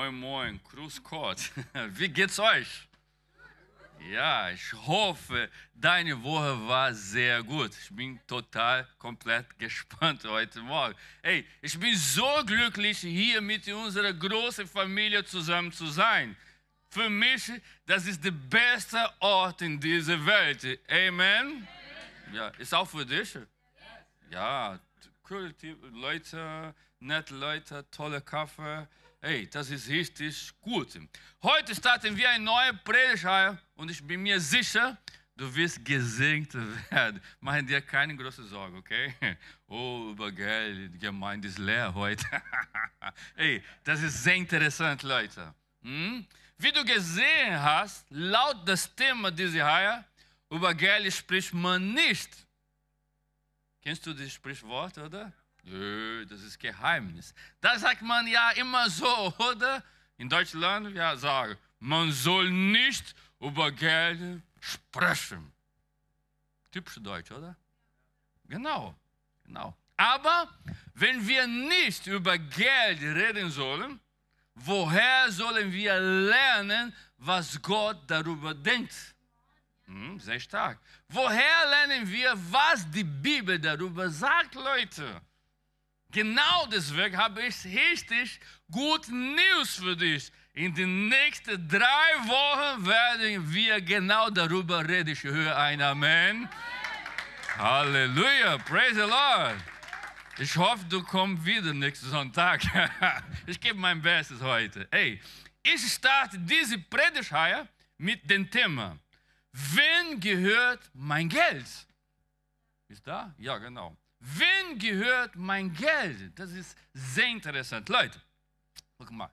Moin, moin, Grüß Gott. Wie geht's euch? Ja, ich hoffe, deine Woche war sehr gut. Ich bin total komplett gespannt heute Morgen. Hey, ich bin so glücklich, hier mit unserer großen Familie zusammen zu sein. Für mich, das ist der beste Ort in dieser Welt. Amen? Ja, ist auch für dich? Ja, cool, Leute, nette Leute, tolle Kaffee. Hey, das ist richtig gut. Heute starten wir eine neue Predigtreihe und ich bin mir sicher, du wirst gesegnet werden. Mach dir keine große Sorge, okay? Oh, über Geld, die Gemeinde ist leer heute. hey, das ist sehr interessant, Leute. Hm? Wie du gesehen hast, laut das Thema dieser Reihe, über Geld spricht man nicht. Kennst du das Sprichwort, oder? Das ist Geheimnis. Das sagt man ja immer so, oder? In Deutschland, ja, sagen, man soll nicht über Geld sprechen. Typisch Deutsch, oder? Genau, genau. Aber wenn wir nicht über Geld reden sollen, woher sollen wir lernen, was Gott darüber denkt? Hm, sehr stark. Woher lernen wir, was die Bibel darüber sagt, Leute? Genau deswegen habe ich richtig gut News für dich. In den nächsten drei Wochen werden wir genau darüber reden. Ich höre ein Amen. Halleluja, praise the Lord. Ich hoffe, du kommst wieder nächsten Sonntag. ich gebe mein Bestes heute. Hey, ich starte diese Predigtreihe mit dem Thema: Wem gehört mein Geld? Ist da? Ja, genau. Wem gehört mein Geld? Das ist sehr interessant. Leute, guck mal.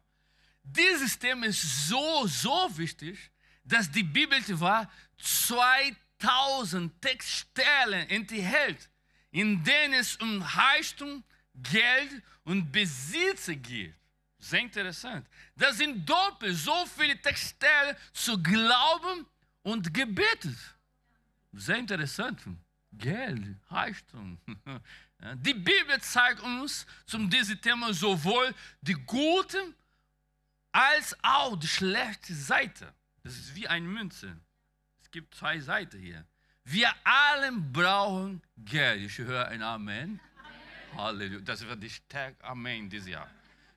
Dieses Thema ist so, so wichtig, dass die Bibel war 2000 Textstellen enthält, in denen es um Reichtum, Geld und Besitz geht. Sehr interessant. Das sind doppelt so viele Textstellen zu Glauben und Gebet. Sehr interessant. Geld, Reichtum. Die Bibel zeigt uns zum diesem Thema sowohl die gute als auch die schlechte Seite. Das ist wie eine Münze. Es gibt zwei Seiten hier. Wir alle brauchen Geld. Ich höre ein Amen. Amen. Halleluja. Das wird die stärkste Amen dieses Jahr.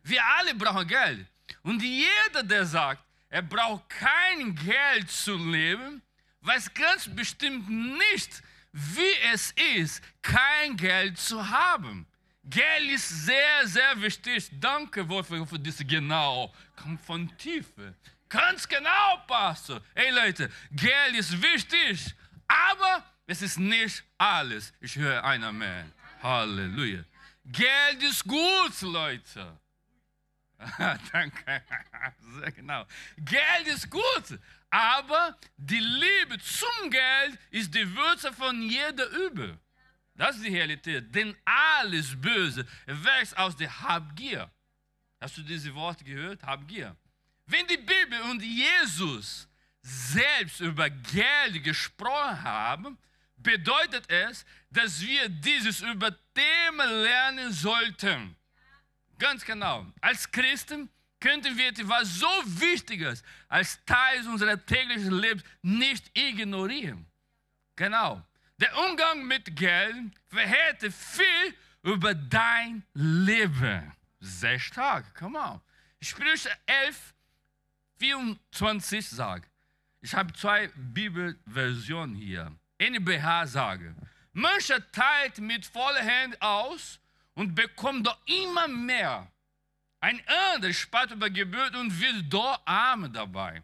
Wir alle brauchen Geld. Und jeder, der sagt, er braucht kein Geld zu leben, weiß ganz bestimmt nicht, wie es ist, kein Geld zu haben. Geld ist sehr, sehr wichtig. Danke, Wolfgang, für diese genau. Kommt von Tiefe. Ganz genau, Pastor. Hey Leute, Geld ist wichtig, aber es ist nicht alles. Ich höre einer mehr. Halleluja. Geld ist gut, Leute. Danke. Sehr genau. Geld ist gut. Aber die Liebe zum Geld ist die Würze von jeder Übel. Das ist die Realität. Denn alles Böse wächst aus der Habgier. Hast du diese Worte gehört? Habgier. Wenn die Bibel und Jesus selbst über Geld gesprochen haben, bedeutet es, dass wir dieses über Themen lernen sollten. Ganz genau. Als Christen könnten wir etwas so Wichtiges als Teil unseres täglichen Lebens nicht ignorieren. Genau. Der Umgang mit Geld verhält viel über dein Leben. Sehr stark. Come on. Sprüche 11, 24 sagt, ich habe zwei Bibelversionen hier. NBH sage, mancher teilt mit voller Hand aus und bekommt doch immer mehr. Ein anderer spart über Gebühr und wird dort arm dabei.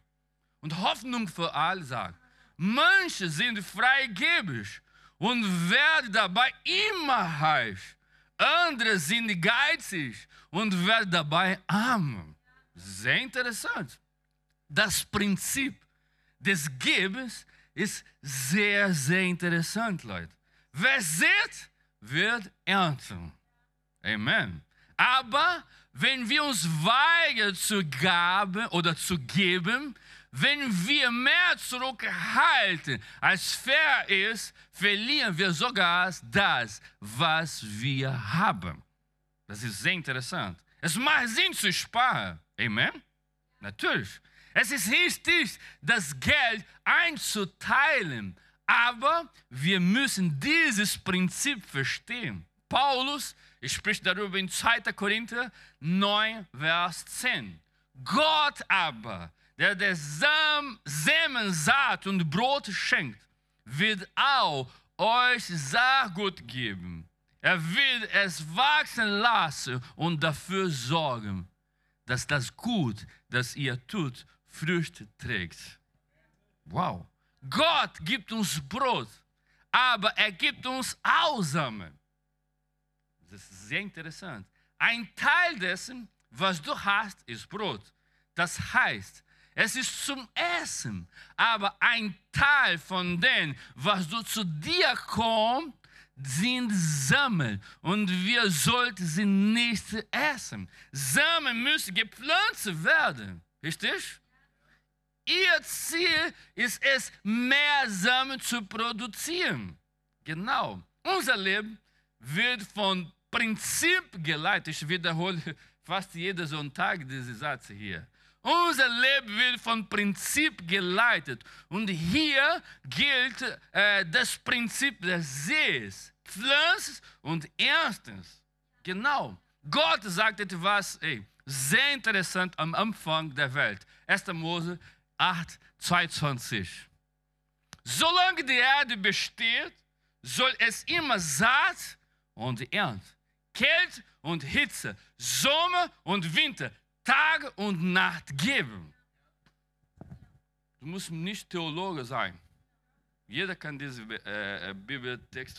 Und Hoffnung für alle sagt, manche sind freigebig und werden dabei immer reich. Andere sind geizig und werden dabei arm. Sehr interessant. Das Prinzip des Gebens ist sehr, sehr interessant, Leute. Wer sieht, wird ernten. Amen. Aber wenn wir uns weigern zu gaben oder zu geben, wenn wir mehr zurückhalten, als fair ist, verlieren wir sogar das, was wir haben. Das ist sehr interessant. Es macht Sinn zu sparen. Amen? Natürlich. Es ist wichtig, das Geld einzuteilen, aber wir müssen dieses Prinzip verstehen. Paulus spricht darüber in 2. Korinther 9, Vers 10. Gott aber, der der Sam, Samen Saat und Brot schenkt, wird auch euch Saatgut geben. Er wird es wachsen lassen und dafür sorgen, dass das Gut, das ihr tut, Früchte trägt. Wow. Gott gibt uns Brot, aber er gibt uns auch Samen. Das ist sehr interessant. Ein Teil dessen, was du hast, ist Brot. Das heißt, es ist zum Essen. Aber ein Teil von dem, was du zu dir kommt, sind Samen und wir sollten sie nicht essen. Samen müssen gepflanzt werden. Richtig? Ihr Ziel ist es, mehr Samen zu produzieren. Genau. Unser Leben wird von Prinzip geleitet. Ich wiederhole fast jeden Sonntag diese Satz hier. Unser Leben wird von Prinzip geleitet. Und hier gilt äh, das Prinzip des Sees. Pflanzens und Erstens. Genau. Gott sagt etwas ey, sehr interessant am Anfang der Welt. 1. Mose 8, 22. Solange die Erde besteht, soll es immer Saat und Ernte, Kälte und Hitze, Sommer und Winter, Tag und Nacht geben. Du musst nicht Theologe sein. Jeder kann diesen äh, Bibeltext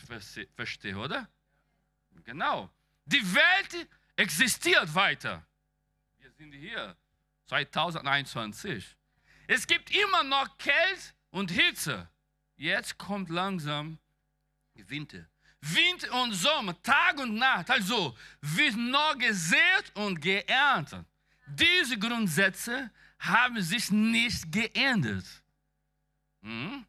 verstehen, oder? Genau. Die Welt existiert weiter. Wir sind hier 2021. Es gibt immer noch Kälte und Hitze. Jetzt kommt langsam Winter. Wind und Sommer, Tag und Nacht. Also wird noch gesät und geerntet. Diese Grundsätze haben sich nicht geändert. Hm?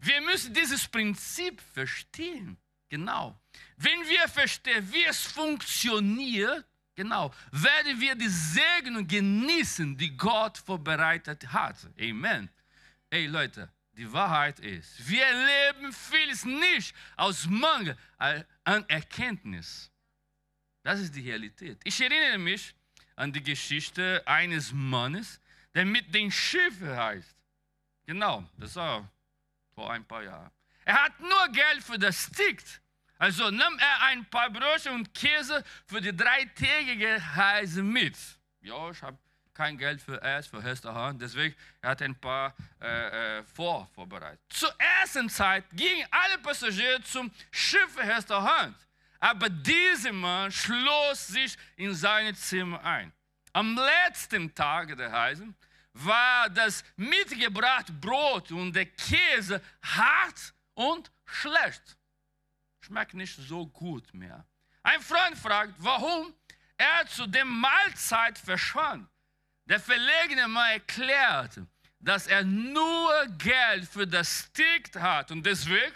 Wir müssen dieses Prinzip verstehen. Genau. Wenn wir verstehen, wie es funktioniert, genau, werden wir die Segnung genießen, die Gott vorbereitet hat. Amen. Ey Leute, die Wahrheit ist, wir erleben vieles nicht aus Mangel an Erkenntnis. Das ist die Realität. Ich erinnere mich an die Geschichte eines Mannes, der mit den Schiffen heißt. Genau, das war vor ein paar Jahren. Er hat nur Geld für das Ticket. Also nahm er ein paar Brötchen und Käse für die dreitägige Reise mit. Ja, ich habe kein Geld für Essen, für Restaurant, deswegen er hat ein paar äh, äh, vor, vorbereitet. Zur ersten Zeit gingen alle Passagiere zum Schiffrestaurant, aber dieser Mann schloss sich in sein Zimmer ein. Am letzten Tag der Reise war das mitgebrachte Brot und der Käse hart und schlecht. Schmeckt nicht so gut mehr. Ein Freund fragt, warum er zu der Mahlzeit verschwand. Der verlegene Mann erklärt, dass er nur Geld für das Ticket hat und deswegen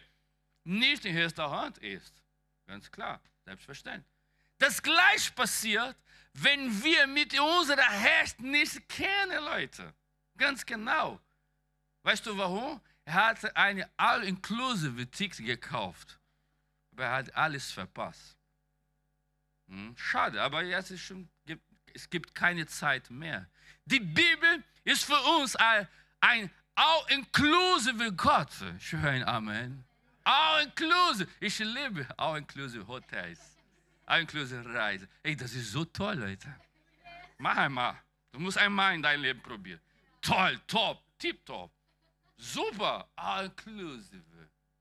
nicht im Restaurant isst. Ganz klar, selbstverständlich. Das gleich passiert, wenn wir mit unserer Herz nicht kennen, Leute. Ganz genau. Weißt du warum? Er hat eine all-inclusive Ticket gekauft. Aber er hat alles verpasst. Hm, schade, aber jetzt ist schon, es gibt keine Zeit mehr. Die Bibel ist für uns ein, all-inclusive Gott. Ein Amen. All-inclusive. Ich liebe all-inclusive Hotels. All-inclusive Reise. Ey, das ist so toll, Leute. Mach einmal. Du musst einmal in dein Leben probieren. Toll, top, tipptopp. Super, all-inclusive.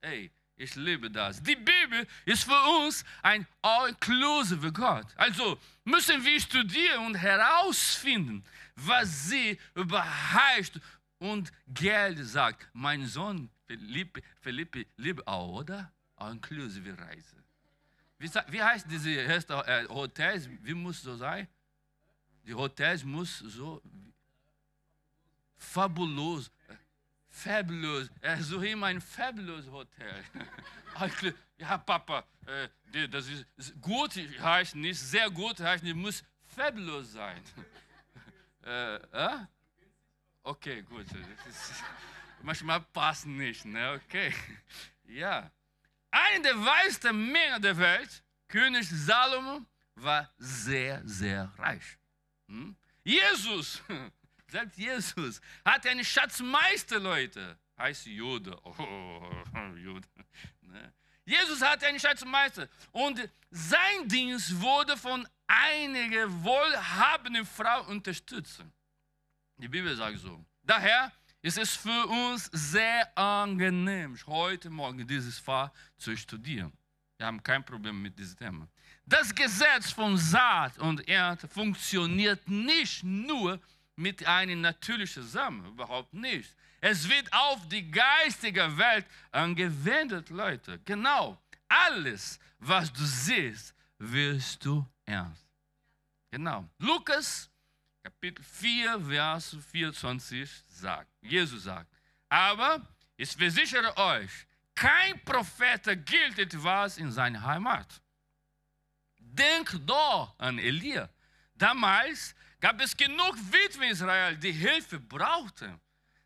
Ey, ich liebe das. Die Bibel ist für uns ein all-inclusive Gott. Also müssen wir studieren und herausfinden, was sie über Heißt und Geld sagt. Mein Sohn Philippe, Philippe liebt auch, oder? All-inclusive Reise. Wie, wie, heißt diese äh, Hotels? Wie muss so sein? Die Hotels muss so fabulos Fabulous. Er sucht immer ein fabulous Hotel. ja, Papa, äh, das ist gut, heißt nicht, sehr gut heißt nicht, muss fabulous sein. äh, äh? Okay, gut. Ist, manchmal passen nicht, ne? Okay. Ja. Einer der weißesten Männer der Welt, König Salomo, war sehr, sehr reich. Hm? Jesus, selbst Jesus, hatte einen Schatzmeister, Leute. Heißt Jude. Oh, Jude. Ne? Jesus hatte einen Schatzmeister. Und sein Dienst wurde von einiger wohlhabenden Frau unterstützt. Die Bibel sagt so. Daher ist es für uns sehr angenehm, heute Morgen dieses Fach zu studieren. Wir haben kein Problem mit diesem Thema. Das Gesetz von Saat und Ernte funktioniert nicht nur mit einem natürlichen Samen, überhaupt nicht. Es wird auf die geistige Welt angewendet, Leute. Genau. Alles, was du siehst, wirst du ernst. Genau. Lukas Kapitel 4, Vers 24 sagt, Jesus sagt, aber ich versichere euch, kein Prophet gilt etwas in seiner Heimat. Denkt doch an Elia. Damals gab es genug Witwen in Israel, die Hilfe brauchten.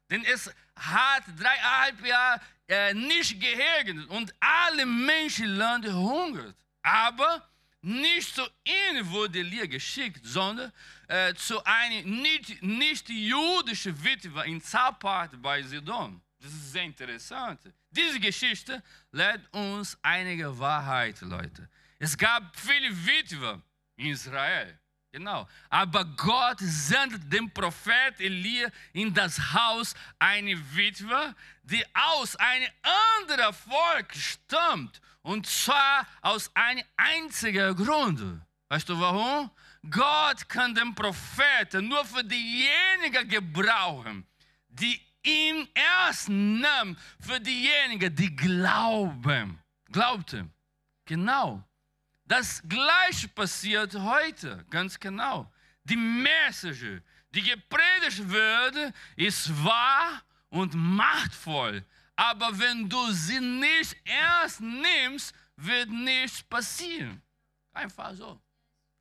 Denn es hat dreieinhalb Jahre äh, nicht geregnet und alle Menschenlande hungert. Aber nicht zu ihnen wurde Elia geschickt, sondern äh, zu einer nicht, nicht jüdischen Witwe in Zapat bei Sidon. Das ist sehr interessant. Diese Geschichte lehrt uns einige Wahrheit, Leute. Es gab viele Witwen in Israel. Genau. Aber Gott sendet den Prophet Elia in das Haus eine Witwe, die aus einem anderen Volk stammt. Und zwar aus einem einzigen Grund. Weißt du warum? Gott kann den Propheten nur für diejenigen gebrauchen, die ihn erst nahmen, für diejenigen, die glauben. Glaubten. Genau. Das gleiche passiert heute, ganz genau. Die Message, die gepredigt wird, ist wahr und machtvoll. Aber wenn du sie nicht ernst nimmst, wird nichts passieren. Einfach so.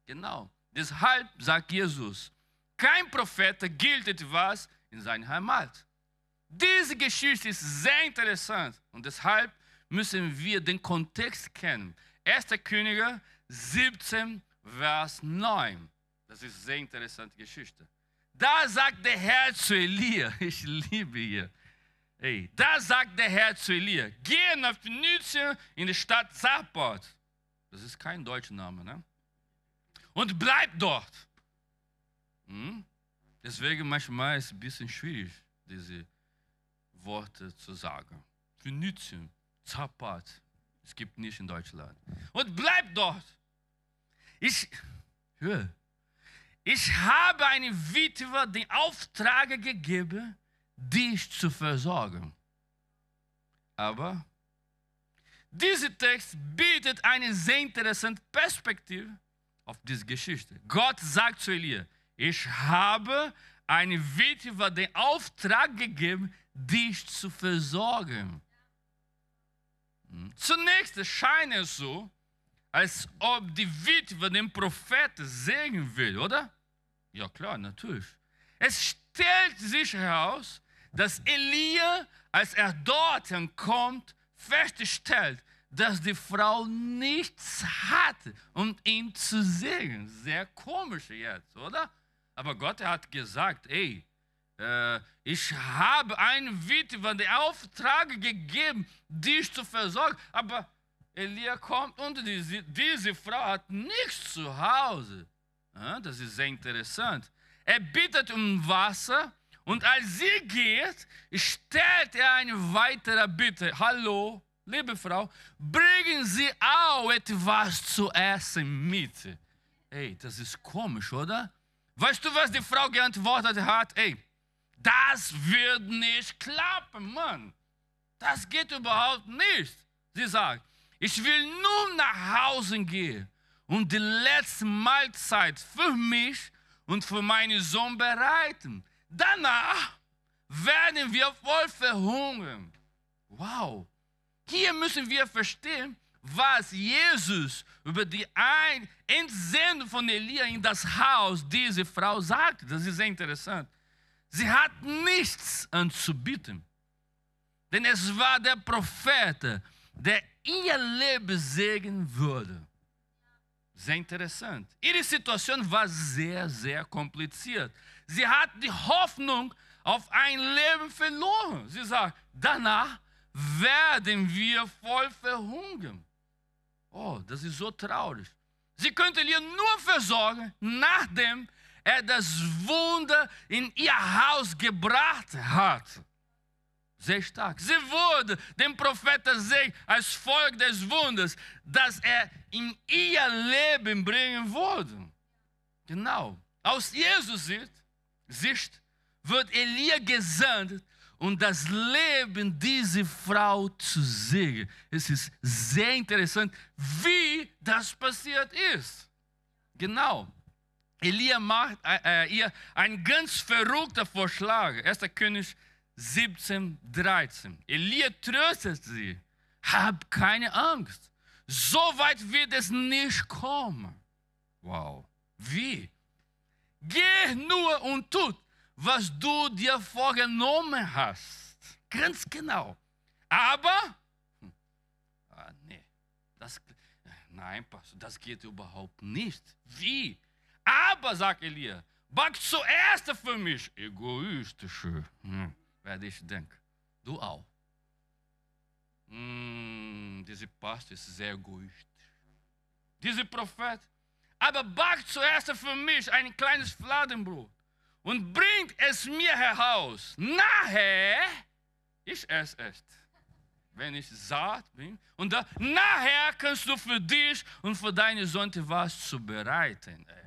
Genau. Deshalb sagt Jesus, kein Prophet gilt etwas in seiner Heimat. Diese Geschichte ist sehr interessant und deshalb müssen wir den Kontext kennen. 1. Könige 17, Vers 9. Das ist eine sehr interessante Geschichte. Da sagt der Herr zu Elia, ich liebe hier. Hey, da sagt der Herr zu Elia, geh nach Phönizien in die Stadt Zappot. Das ist kein deutscher Name, ne? Und bleib dort. Hm? Deswegen manchmal ist es ein bisschen schwierig, diese Worte zu sagen. Phönizien, Zappot. Es gibt nicht in Deutschland. Und bleib dort. Ich, ich habe eine Witwe den Auftrag gegeben, dich zu versorgen. Aber dieser Text bietet eine sehr interessante Perspektive auf diese Geschichte. Gott sagt zu Elia, ich habe eine Witwe den Auftrag gegeben, dich zu versorgen. Zunächst scheint es so, als ob die Witwe den Propheten segnen will, oder? Ja klar, natürlich. Es stellt sich heraus, dass Elia, als er dorthin kommt, feststellt, dass die Frau nichts hatte, um ihn zu segnen. Sehr komisch jetzt, oder? Aber Gott hat gesagt, ey, äh, ich habe einen Witwe den Auftrag gegeben, dich zu versorgen. Aber Elia kommt und diese, diese Frau hat nichts zu Hause. Ja, das ist sehr interessant. Er bittet um Wasser und als sie geht, stellt er eine weitere Bitte. Hallo, liebe Frau, bringen Sie auch etwas zu essen mit. Ey, das ist komisch, oder? Weißt du, was die Frau geantwortet hat? Ey, das wird nicht klappen, Mann. Das geht überhaupt nicht. Sie sagt, ich will nun nach Hause gehen und die letzte Mahlzeit für mich und für meinen Sohn bereiten. Danach werden wir voll verhungern. Wow. Hier müssen wir verstehen, was Jesus über die Entsendung von Elia in das Haus dieser Frau sagt. Das ist sehr interessant. Sie hat nichts anzubieten. Denn es war der Prophet, der ihr Leben segnen würde. Sehr interessant. Ihre Situation war sehr, sehr kompliziert. Sie hat die Hoffnung auf ein Leben verloren. Sie sagt, danach werden wir voll verhungern. Oh, das ist so traurig. Sie könnte ihr nur versorgen, nachdem er das Wunder in ihr Haus gebracht hat. Sehr stark. Sie wurde dem Propheten sehen als Volk des Wunders, das er in ihr Leben bringen würde. Genau. Aus Jesus Sicht wird Elia gesandt, um das Leben dieser Frau zu sehen. Es ist sehr interessant, wie das passiert ist. Genau. Elia macht äh, ihr einen ganz verrückten Vorschlag. 1. König 17, 13. Elia tröstet sie. Hab keine Angst. So weit wird es nicht kommen. Wow. Wie? Geh nur und tut, was du dir vorgenommen hast. Ganz genau. Aber, hm, ah, nee, das, nein, Pastor, das geht überhaupt nicht. Wie? Aber, sagt Elia, back zuerst für mich. Egoistische, hm, werde ich denken. Du auch. Hm, dieser Pastor ist sehr egoistisch. Dieser Prophet. Aber back zuerst für mich ein kleines Fladenbrot und bringt es mir heraus. Nachher, ich esse es, wenn ich satt bin. Und da, nachher kannst du für dich und für deine Sonne was zubereiten. Äh,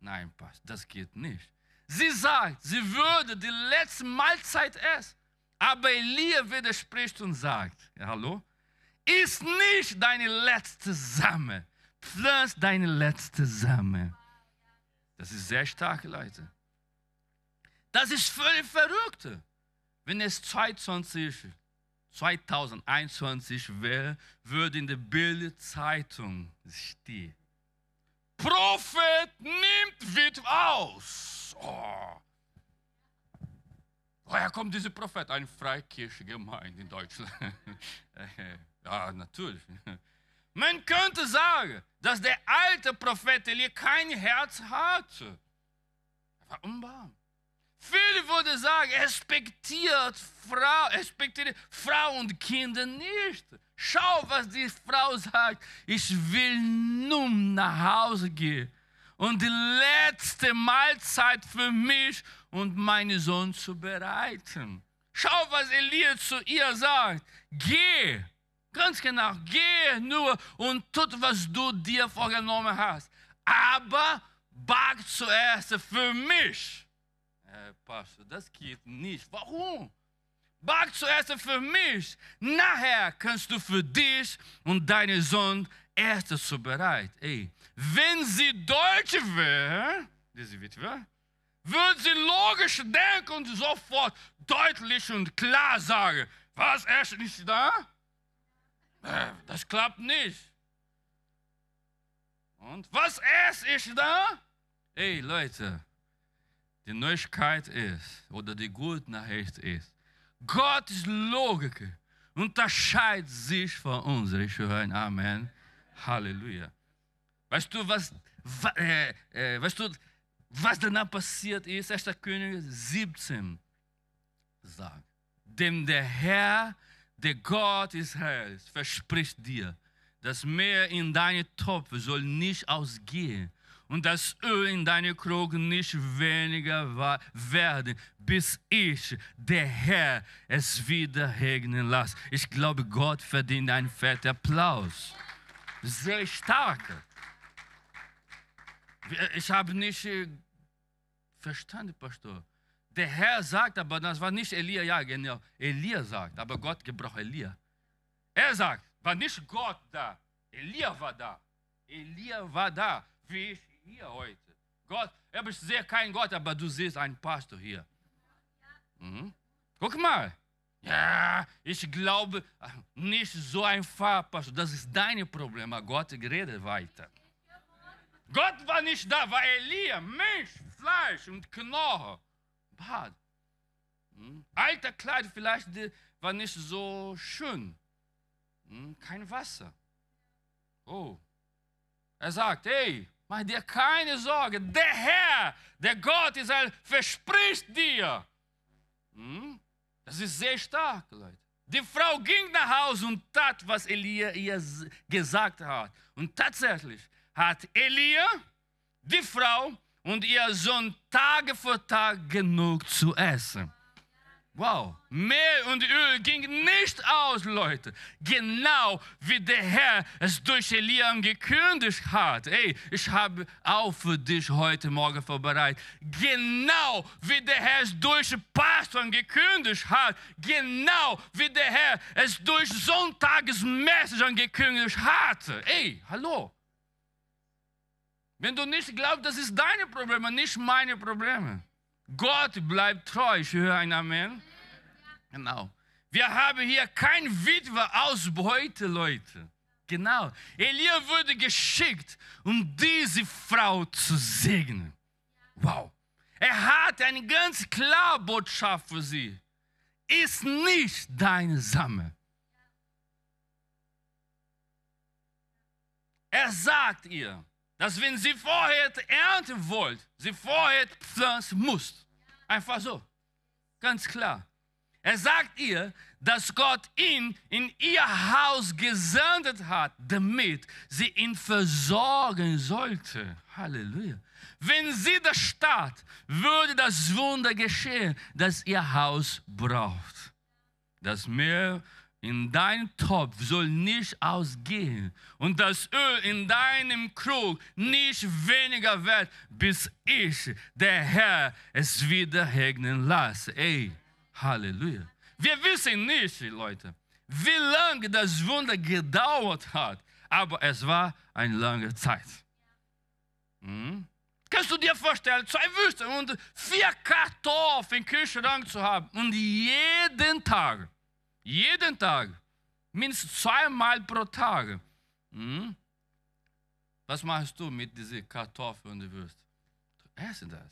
nein, Pastor, das geht nicht. Sie sagt, sie würde die letzte Mahlzeit essen. Aber Elia widerspricht und sagt, ja, hallo, ist nicht deine letzte Same. Pflanz deine letzte Same. Das ist sehr stark, Leute. Das ist völlig verrückt. Wenn es 22, 2021 wäre, würde in der Bildzeitung stehen. Prophet nimmt Witwe aus. Oh. Woher kommt dieser Prophet? Eine Freikirche-Gemeinde in Deutschland. ja, natürlich. Man könnte sagen, dass der alte Prophet Elia kein Herz hatte. Er war unbarm. Viele würden sagen, er respektiert Frau, respektiert Frau und Kinder nicht. Schau, was die Frau sagt. Ich will nun nach Hause gehen und die letzte Mahlzeit für mich und meinen Sohn zu bereiten. Schau, was Elia zu ihr sagt. Geh, ganz genau, geh nur und tut, was du dir vorgenommen hast. Aber back zuerst für mich äh, Pastor, das geht nicht. Warum? Back zuerst für mich. Nachher kannst du für dich und deinen Sohn erst zubereiten. Ey, wenn sie Deutsch wäre, diese Witwe, würde sie logisch denken und sofort deutlich und klar sagen, was, erst nicht da? Äh, das klappt nicht. Und was erst ist da? Ey, Leute, die Neuigkeit ist, oder die gute Nachricht ist, Gottes Logik unterscheidet sich von uns. Ich höre Amen. Halleluja. Weißt du, was, äh, äh, weißt du, was danach passiert ist? 1. König 17 sagt. Denn der Herr, der Gott Israels, verspricht dir, das Meer in deine Topf soll nicht ausgehen und das Öl in deine Krogen nicht weniger werden, bis ich, der Herr, es wieder regnen lasse. Ich glaube, Gott verdient einen fetten Applaus. Sehr stark. Ich habe nicht äh, verstanden, Pastor. Der Herr sagt, aber das war nicht Elia, ja genau. Elia sagt, aber Gott gebraucht Elia. Er sagt, war nicht Gott da. Elia war da. Elia war da, wie ich hier heute. Gott, ich sehe keinen Gott, aber du siehst einen Pastor hier. Mhm. Guck mal. Ja, ich glaube nicht so einfach, Pastor. Das ist dein Problem. Aber Gott redet weiter. Gott war nicht da, war Elia, Mensch, Fleisch und Knochen. Bad. Hm? Alter Kleid vielleicht war nicht so schön. Hm? Kein Wasser. Oh. Er sagt, hey, mach dir keine Sorge. Der Herr, der Gott Israel, verspricht dir. Hm? Das ist sehr stark, Leute. Die Frau ging nach Hause und tat, was Elia ihr gesagt hat. Und tatsächlich hat Elia, die Frau und ihr Sohn Tage für Tag genug zu essen. Wow, Mehl und Öl ging nicht aus, Leute. Genau wie der Herr es durch Elia gekündigt hat. Ey, ich habe auch für dich heute Morgen vorbereitet. Genau wie der Herr es durch Pastoren gekündigt hat. Genau wie der Herr es durch Sonntagesmessagern gekündigt hatte. Ey, hallo. Wenn du nicht glaubst, das ist deine Probleme, nicht meine Probleme. Gott bleibt treu. Ich höre ein Amen. Genau. Wir haben hier kein Witwe Ausbeute, Leute. Genau. Elia wurde geschickt, um diese Frau zu segnen. Wow. Er hat eine ganz klare Botschaft für sie. Ist nicht deine Samme. Er sagt ihr, dass wenn sie vorher ernten wollt, sie vorher pflanzen muss. Einfach so. Ganz klar. Er sagt ihr, dass Gott ihn in ihr Haus gesendet hat, damit sie ihn versorgen sollte. Halleluja. Wenn sie das statt, würde das Wunder geschehen, das ihr Haus braucht. Das Meer in deinem Topf soll nicht ausgehen und das Öl in deinem Krug nicht weniger wird, bis ich, der Herr, es wieder regnen lasse. Ey, Halleluja. Wir wissen nicht, Leute, wie lange das Wunder gedauert hat, aber es war eine lange Zeit. Hm? Kannst du dir vorstellen, zwei Würste und vier Kartoffeln im Kühlschrank zu haben und jeden Tag, jeden Tag, mindestens zweimal pro Tag. Hm? Was machst du mit diesen Kartoffeln und Würsten? Du essen das.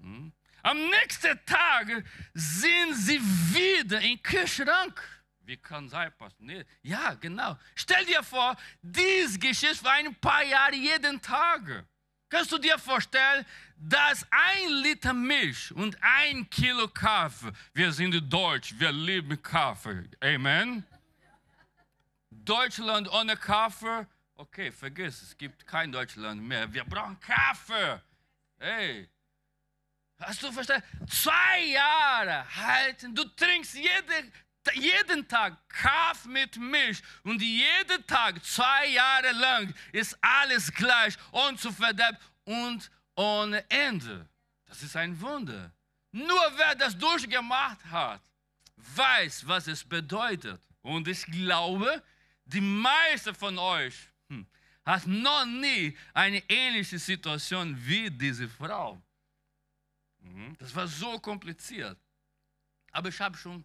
Hm? Am nächsten Tag sind sie wieder im Kühlschrank. Wie kann sein, Pastor? Nee. Ja, genau. Stell dir vor, dies geschieht für ein paar Jahre jeden Tag. Kannst du dir vorstellen, dass ein Liter Milch und ein Kilo Kaffee, wir sind Deutsch, wir lieben Kaffee. Amen. Deutschland ohne Kaffee, okay, vergiss, es gibt kein Deutschland mehr. Wir brauchen Kaffee. Hey, Hast du verstanden? Zwei Jahre halten. Du trinkst jede, jeden Tag Kaffee mit Milch und jeden Tag, zwei Jahre lang, ist alles gleich und zu verderben und ohne Ende. Das ist ein Wunder. Nur wer das durchgemacht hat, weiß, was es bedeutet. Und ich glaube, die meisten von euch hm, hat noch nie eine ähnliche Situation wie diese Frau. Mhm. Das war so kompliziert. Aber ich habe schon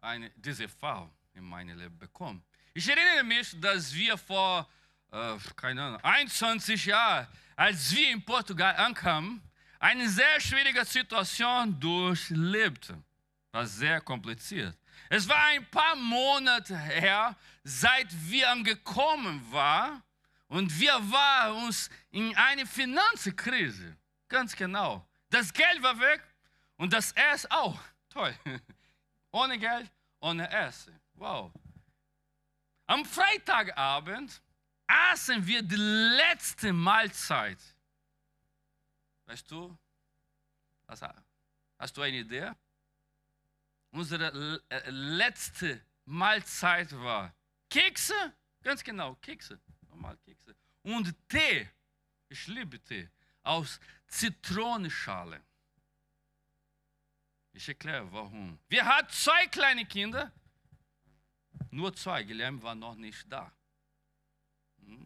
eine, diese Frau in meinem Leben bekommen. Ich erinnere mich, dass wir vor, äh, keine Ahnung, 21 Jahren, als wir in Portugal ankamen, eine sehr schwierige Situation durchlebten. War sehr kompliziert. Es war ein paar Monate her, seit wir angekommen waren und wir waren uns in eine Finanzkrise. Ganz genau. Das Geld war weg und das Essen auch. Toll. Ohne Geld, ohne Essen. Wow. Am Freitagabend aßen wir die letzte Mahlzeit. Weißt du, hast du eine Idee? Unsere äh, letzte Mahlzeit war Kekse, ganz genau, Kekse, normal Kekse. Und Tee, ich liebe Tee, aus Zitronenschale. Ich erkläre warum. Wir hatten zwei kleine Kinder, nur zwei, Guilherme war noch nicht da.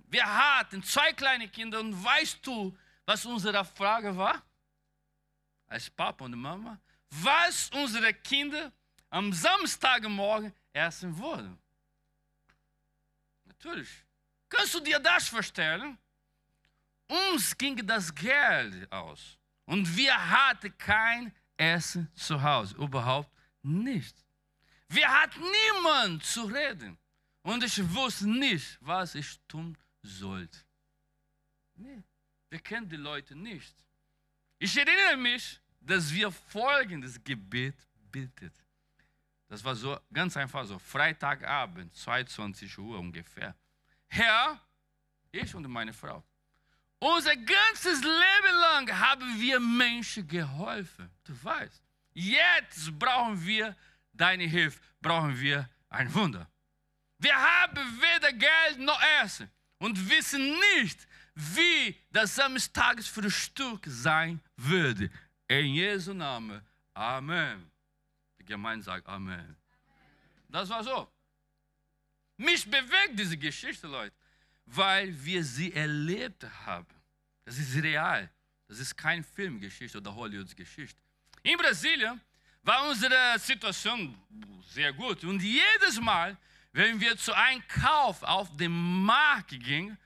Wir hatten zwei kleine Kinder und weißt du, was unsere Frage war? Als Papa und Mama, was unsere Kinder am Samstagmorgen essen wollen. Natürlich. Kannst du dir das vorstellen? Uns ging das Geld aus und wir hatten kein Essen zu Hause. Überhaupt nicht. Wir hatten niemand zu reden. Und ich wusste nicht, was ich tun sollte. Nee, wir kennen die Leute nicht. Ich erinnere mich, dass wir folgendes Gebet bittet. Das war so ganz einfach so, Freitagabend, 22 Uhr ungefähr. Herr, ich und meine Frau, unser ganzes Leben lang haben wir Menschen geholfen. Du weißt, jetzt brauchen wir deine Hilfe, brauchen wir ein Wunder. Wir haben weder Geld noch Essen und wissen nicht, wie das Samstagsfrühstück sein würde. In Jesu Namen. Amen. Die Gemeinde sagt Amen. Das war so. Mich bewegt diese Geschichte, Leute, weil wir sie erlebt haben. Das ist real. Das ist keine Filmgeschichte oder Hollywood-Geschichte. In Brasilien war unsere Situation sehr gut. Und jedes Mal, wenn wir zu einem Kauf auf den Markt gingen,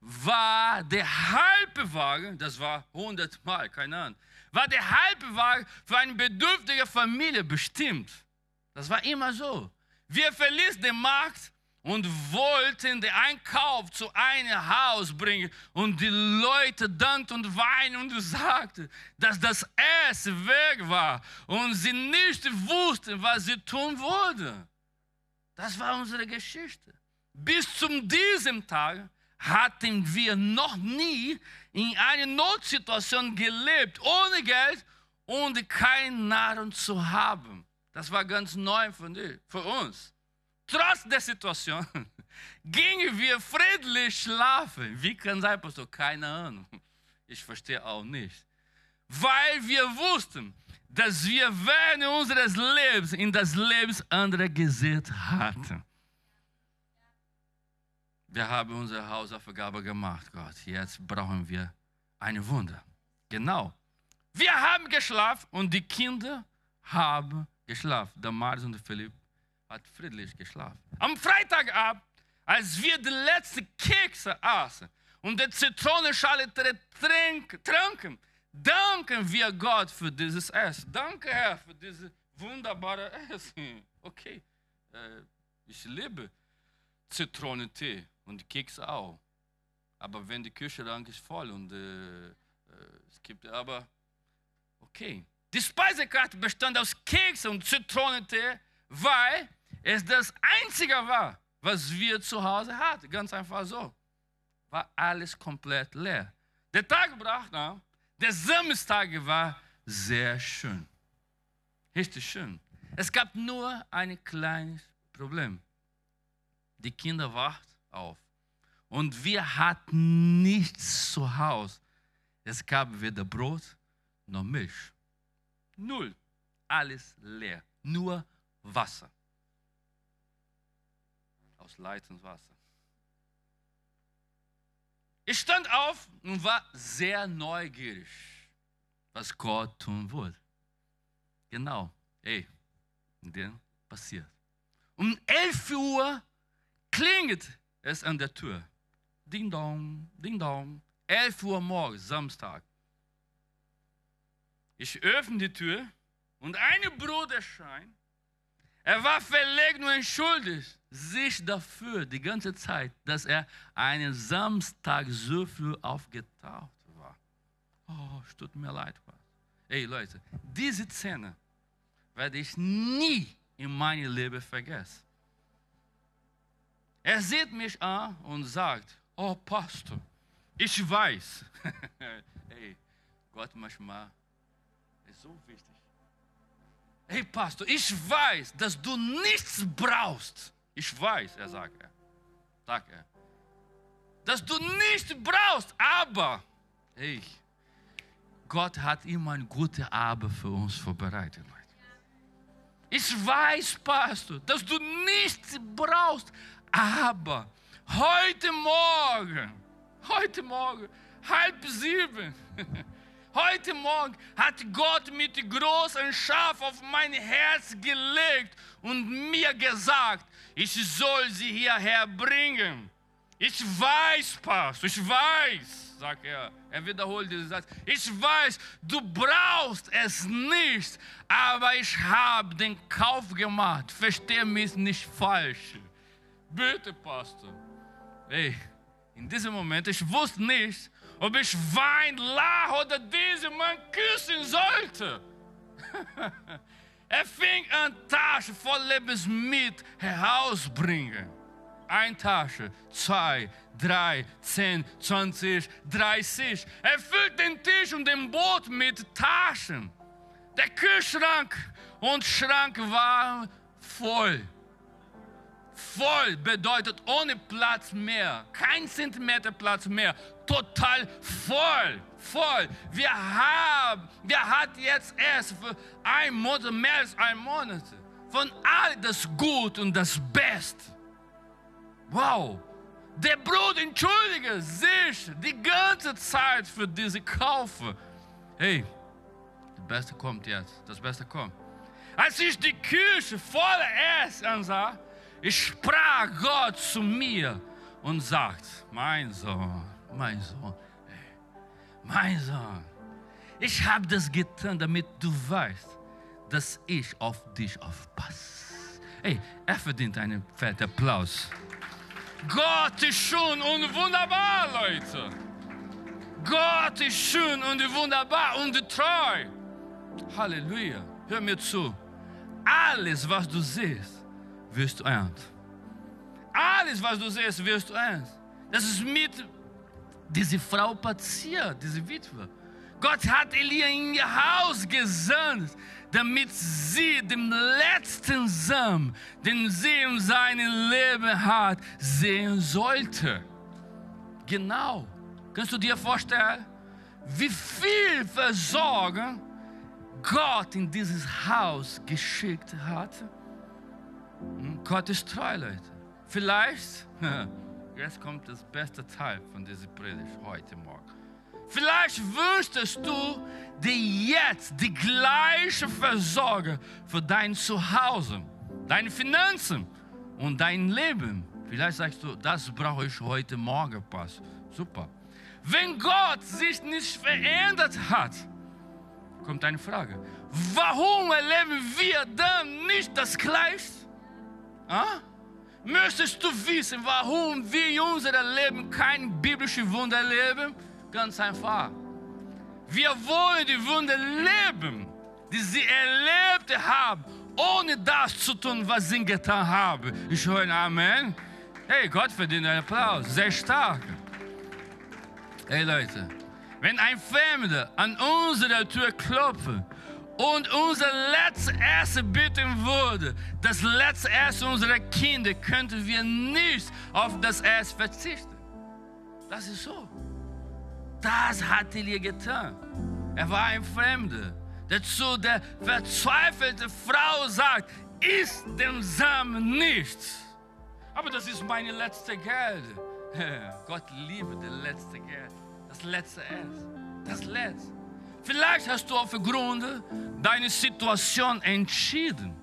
war der halbe Wagen, das war 100 Mal, keine Ahnung, war der halbe Wagen für eine bedürftige Familie bestimmt. Das war immer so. Wir verließen den Markt und wollten den Einkauf zu einem Haus bringen. Und die Leute dankten und weinen und sagten, dass das Essen weg war und sie nicht wussten, was sie tun würden. Das war unsere Geschichte. Bis zu diesem Tag hatten wir noch nie in einer Notsituation gelebt, ohne Geld und keine Nahrung zu haben. Das war ganz neu für uns. Trotz der Situation gingen wir friedlich schlafen. Wie kann sein, Pastor? Keine Ahnung. Ich verstehe auch nicht. Weil wir wussten, dass wir während unseres Lebens in das Lebens anderer gesät hatten. Wir haben unsere Hausaufgabe gemacht, Gott. Jetzt brauchen wir ein Wunder. Genau. Wir haben geschlafen und die Kinder haben geschlafen. Der Marius und der Philipp hat friedlich geschlafen. Am Freitagabend, als wir die letzten Kekse aßen und die Zitronenschale tranken, danken wir Gott für dieses Essen. Danke, Herr, für dieses wunderbare Essen. Okay, äh, ich liebe Zitronentee und Kekse auch. Aber wenn die Kühlschrank ist voll und äh, äh, es gibt aber, okay. Die Speisekarte bestand aus Kekse und Zitronentee, weil es das Einzige war, was wir zu Hause hatten. Ganz einfach so. War alles komplett leer. Der Tag brach nach. Der Samstag war sehr schön. Richtig schön. Es gab nur ein kleines Problem. Die Kinder wachten auf. Und wir hatten nichts zu Hause. Es gab weder Brot noch Milch. Null. Alles leer. Nur Wasser. Aus Leitungswasser. Ich stand auf und war sehr neugierig, was Gott tun würde. Genau. Ey, und dann passiert. Um 11 Uhr klingelt es an der Tür. Ding dong, ding dong. 11 Uhr morgens, Samstag. Ich öffne die Tür und ein Bruder erscheint. Er war verlegen und entschuldigt sich dafür die ganze Zeit, dass er einen Samstag so früh aufgetaucht war. Oh, es tut mir leid. Ey Leute, diese Szene werde ich nie in meinem Leben vergessen. Er sieht mich an und sagt, oh Pastor, ich weiß. Ey, Gott manchmal ist so wichtig. Hey Pastor, ich weiß, dass du nichts brauchst. Ich weiß, er sagt er. Sagt er. Dass du nichts brauchst, aber hey, Gott hat immer eine gute Arbeit für uns vorbereitet. Ich weiß, Pastor, dass du nichts brauchst, aber heute Morgen, heute Morgen, halb sieben, heute Morgen hat Gott mit großem Schaf auf mein Herz gelegt und mir gesagt, ich soll sie hierher bringen. Ich weiß, Pastor, ich weiß. sagt er, er wiederholt diesen Satz, ich weiß, du brauchst es nicht, aber ich habe den Kauf gemacht. Versteh mich nicht falsch. Bitte, Pastor. Hey, in diesem Moment, ich wusste nicht, ob ich Wein, Lach oder diesen Mann küssen sollte. er fing an, Tasche voll Lebensmittel herausbringen. Eine Tasche, zwei, drei, zehn, zwanzig, dreißig. Er füllt den Tisch und den Boot mit Taschen. Der Kühlschrank und Schrank waren voll. Voll bedeutet ohne Platz mehr, kein Zentimeter Platz mehr, total voll, voll. Wir haben, wir hat jetzt erst für ein Monat, mehr als ein Monat, von all das Gut und das Best. Wow, der Bruder entschuldige sich die ganze Zeit für diese Kaufe. Hey, das Beste kommt jetzt, das Beste kommt. Als ich die Küche voller Essen ansah, ich sprach Gott zu mir und sagt, mein Sohn, mein Sohn, mein Sohn, ich habe das getan, damit du weißt, dass ich auf dich aufpasse. Hey, er verdient einen fetten Applaus. Gott ist schön und wunderbar, Leute. Gott ist schön und wunderbar und treu. Halleluja. Hör mir zu. Alles, was du siehst, wirst du ernten. Alles, was du siehst, wirst du ernten. Das ist mit dieser Frau passiert, diese Witwe. Gott hat Elia in ihr Haus gesandt, damit sie den letzten Samen, den sie in seinem Leben hat, sehen sollte. Genau. Kannst du dir vorstellen, wie viel Versorgung Gott in dieses Haus geschickt hat? Hm, Gott ist treu, Leute. Vielleicht, jetzt kommt das beste Teil von dieser Predigt heute Morgen. Vielleicht wünschst du dir jetzt die gleiche Versorgung für dein Zuhause, deine Finanzen und dein Leben. Vielleicht sagst du, das brauche ich heute Morgen, Pass. Super. Wenn Gott sich nicht verändert hat, kommt eine Frage. Warum erleben wir dann nicht das Gleiche? Möchtest du wissen, warum wir in unserem Leben kein biblisches Wunder erleben? Ganz einfach. Wir wollen die Wunder leben, die sie erlebt haben, ohne das zu tun, was sie getan haben. Ich höre Amen. Hey, Gott verdient einen Applaus. Sehr stark. Hey Leute, wenn ein Fremder an unsere Tür klopft und unser letztes Essen bitten würde, das letzte Essen unserer Kinder, könnten wir nicht auf das Essen verzichten. Das ist so. Das hat Elia getan. Er war ein Fremder, der zu der verzweifelten Frau sagt, isst den Samen nicht. Aber das ist meine letzte Geld. Gott liebe das letzte Geld, das letzte Essen, das letzte. Vielleicht hast du aufgrund deiner Situation entschieden,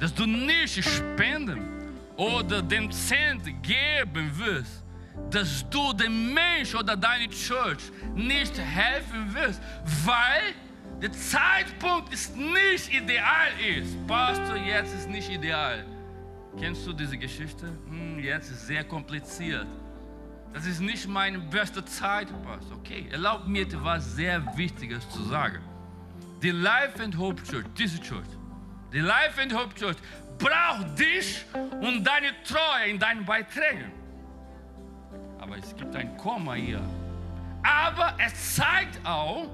dass du nicht spenden oder den Cent geben wirst dass du dem Mensch oder deine Church nicht helfen wirst, weil der Zeitpunkt ist nicht ideal ist. Pastor, jetzt ist nicht ideal. Kennst du diese Geschichte? Hm, jetzt ist sehr kompliziert. Das ist nicht meine beste Zeit, Pastor. Okay, erlaubt mir etwas sehr Wichtiges zu sagen. Die Life and Hope Church, diese Church, die Life and Hope Church braucht dich und deine Treue in deinen Beiträgen aber es gibt ein Komma hier. Aber es zeigt auch,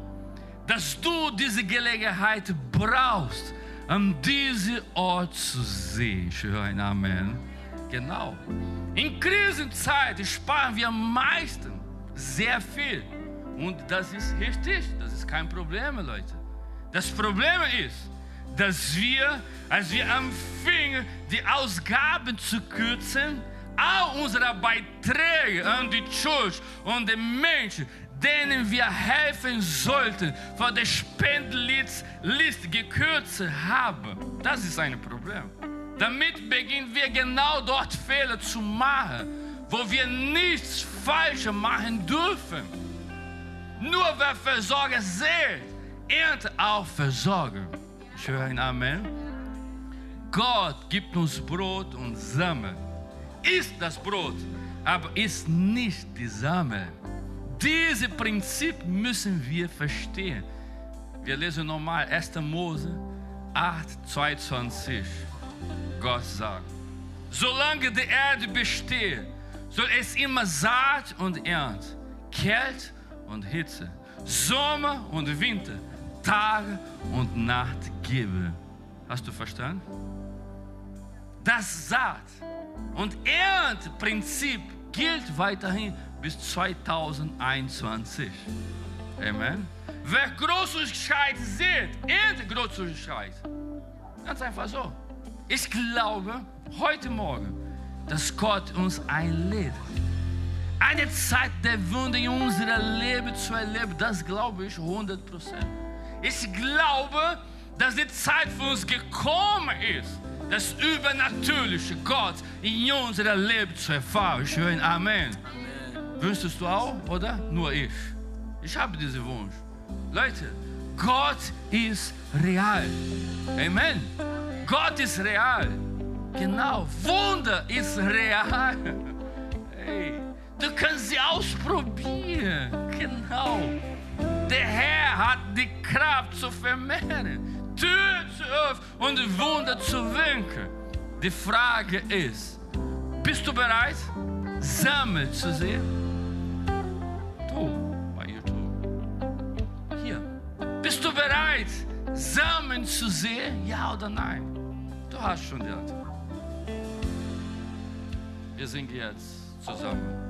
dass du diese Gelegenheit brauchst, an diesem Ort zu sehen. Ich höre ein Amen. Genau. In Krisenzeit sparen wir am meisten sehr viel. Und das ist richtig, das ist kein Problem, Leute. Das Problem ist, dass wir, als wir anfingen, die Ausgaben zu kürzen, all unsere Beiträge an die Church und den Menschen, denen wir helfen sollten, von der Spendenliste gekürzt haben. Das ist ein Problem. Damit beginnen wir genau dort Fehler zu machen, wo wir nichts Falsches machen dürfen. Nur wer Versorger sät, erntet auch Versorger. Ich höre ein Amen. Gott gibt uns Brot und Samen. Isst das Brot, aber isst nicht die Samen. Dieses Prinzip müssen wir verstehen. Wir lesen nochmal 1. Mose 8, 22. Gott sagt, solange die Erde besteht, soll es immer Saat und Ernte, Kälte und Hitze, Sommer und Winter, Tage und Nacht geben. Hast du verstanden? Das Saat- und Ernteprinzip gilt weiterhin bis 2021. Amen. Wer Großzügigkeit sieht, erntet Großzügigkeit. Ganz einfach so. Ich glaube heute Morgen, dass Gott uns einlädt, eine Zeit der Wunder in unserem Leben zu erleben. Das glaube ich 100% Ich glaube, dass die Zeit für uns gekommen ist, das übernatürliche Gott in unserem Leben zu erfahren. Ich höre ein Amen. Amen. Wünschst du auch, oder? Nur ich. Ich habe diesen Wunsch. Leute, Gott ist real. Amen. Gott ist real. Genau. Wunder ist real. Hey, du kannst sie ausprobieren. Genau. Der Herr hat die Kraft zu vermehren. Tür zu öffnen und Wunder zu winken. Die Frage ist, bist du bereit, Samen zu sehen? Du, bei YouTube. Hier. Bist du bereit, Samen zu sehen? Ja oder nein? Du hast schon die Antwort. Wir singen jetzt zusammen.